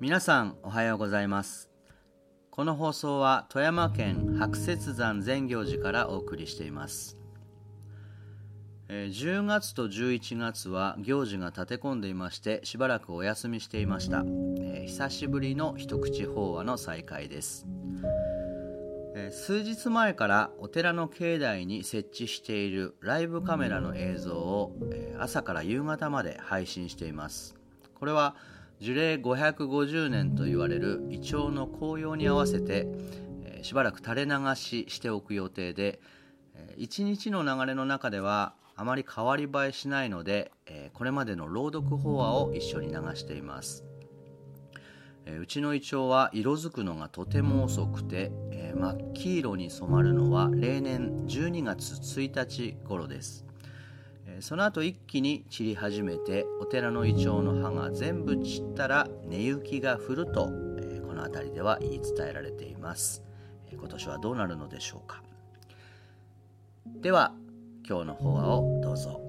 皆さんおはようございます。この放送は富山県白雪山善行寺からお送りしています。10月と11月は行事が立て込んでいましてしばらくお休みしていました、久しぶりの一口法話の再開です、数日前からお寺の境内に設置しているライブカメラの映像を、朝から夕方まで配信しています。これは樹齢550年と言われるイチョウの紅葉に合わせて、しばらく垂れ流ししておく予定で、え1日の流れの中ではあまり変わり映えしないので、これまでの朗読法話を一緒に流しています、えうちのイチョウは色づくのがとても遅くて、え真っ黄色に染まるのは例年12月1日頃です。えその後一気に散り始めてお寺のイチョウの葉が全部散ったら根雪が降ると、えこの辺りでは言い伝えられています、え今年はどうなるのでしょうか。では今日の法話をどうぞ。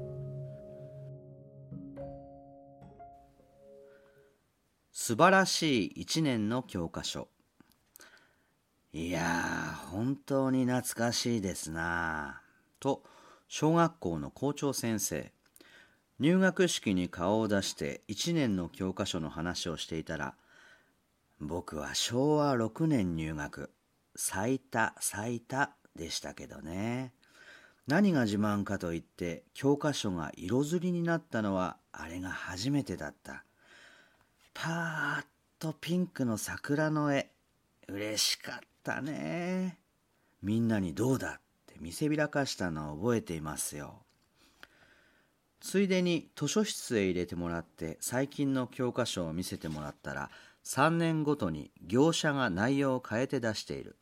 素晴らしい一年の教科書。いやー本当に懐かしいですな。と小学校の校長先生。入学式に顔を出して1年の教科書の話をしていたら僕は昭和6年入学。最多最多でしたけどね。何が自慢かといって教科書が色づりになったのはあれが初めてだった。パーッとピンクの桜の絵。嬉しかったね。みんなにどうだって。見せびらかしたのを覚えていますよ。ついでに図書室へ入れてもらって最近の教科書を見せてもらったら3年ごとに業者が内容を変えて出している。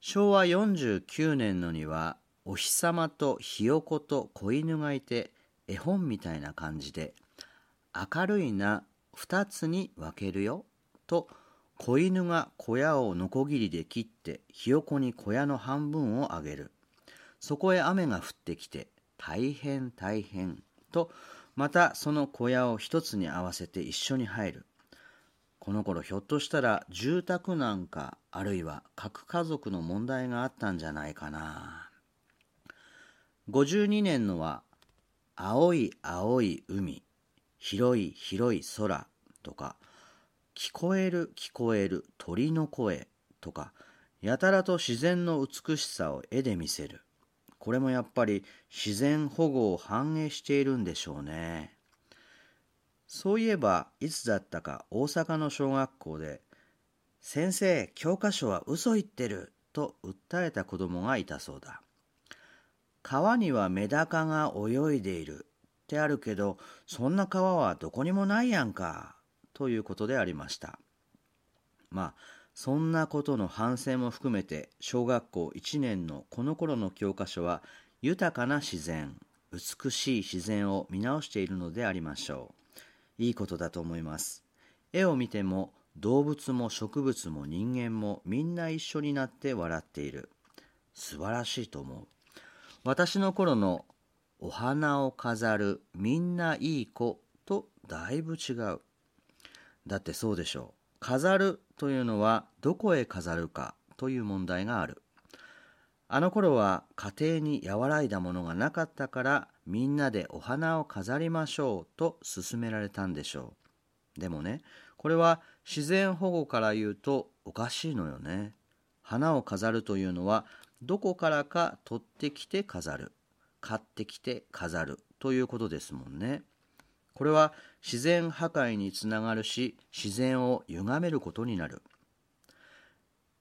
昭和49年のにはお日様とひよこと子犬がいて絵本みたいな感じで明るいな2つに分けるよ。と子犬が小屋をノコギリで切ってひよこに小屋の半分をあげる。そこへ雨が降ってきて大変大変。とまたその小屋を一つに合わせて一緒に入る。この頃ひょっとしたら住宅なんかあるいは核家族の問題があったんじゃないかな。52年のは青い青い海。広い広い空とか聞こえる聞こえる鳥の声とかやたらと自然の美しさを絵で見せる。これもやっぱり自然保護を反映しているんでしょうね。そういえばいつだったか大阪の小学校で「先生教科書は嘘言ってる」と訴えた子供がいたそうだ。川にはメダカが泳いでいる。ってあるけどそんな川はどこにもないやんかということでありました。まあそんなことの反省も含めて小学校1年のこの頃の教科書は豊かな自然美しい自然を見直しているのでありましょう。いいことだと思います。絵を見ても動物も植物も人間もみんな一緒になって笑っている。素晴らしいと思う。私の頃のお花を飾るみんないい子とだいぶ違う。だってそうでしょう。飾るというのはどこへ飾るかという問題がある。あの頃は家庭に和らいだものがなかったからみんなでお花を飾りましょうと勧められたんでしょう。でもね、これは自然保護から言うとおかしいのよね。花を飾るというのはどこからか取ってきて飾る買ってきて飾るということですもんね。これは自然破壊につながるし自然を歪めることになる。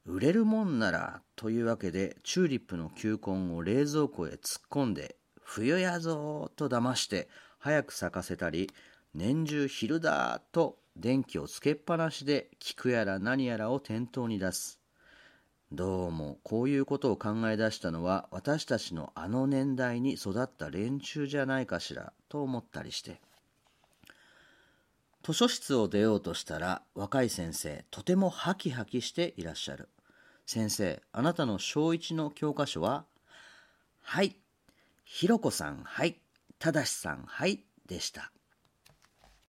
売れるもんならというわけでチューリップの球根を冷蔵庫へ突っ込んで冬やぞと騙して早く咲かせたり年中昼だと電気をつけっぱなしで菊やら何やらを店頭に出す。どうもこういうことを考え出したのは私たちのあの年代に育った連中じゃないかしらと思ったりして。図書室を出ようとしたら若い先生とてもハキハキしていらっしゃる。先生あなたの小一の教科書ははいひろこさんはいただしさんはいでした。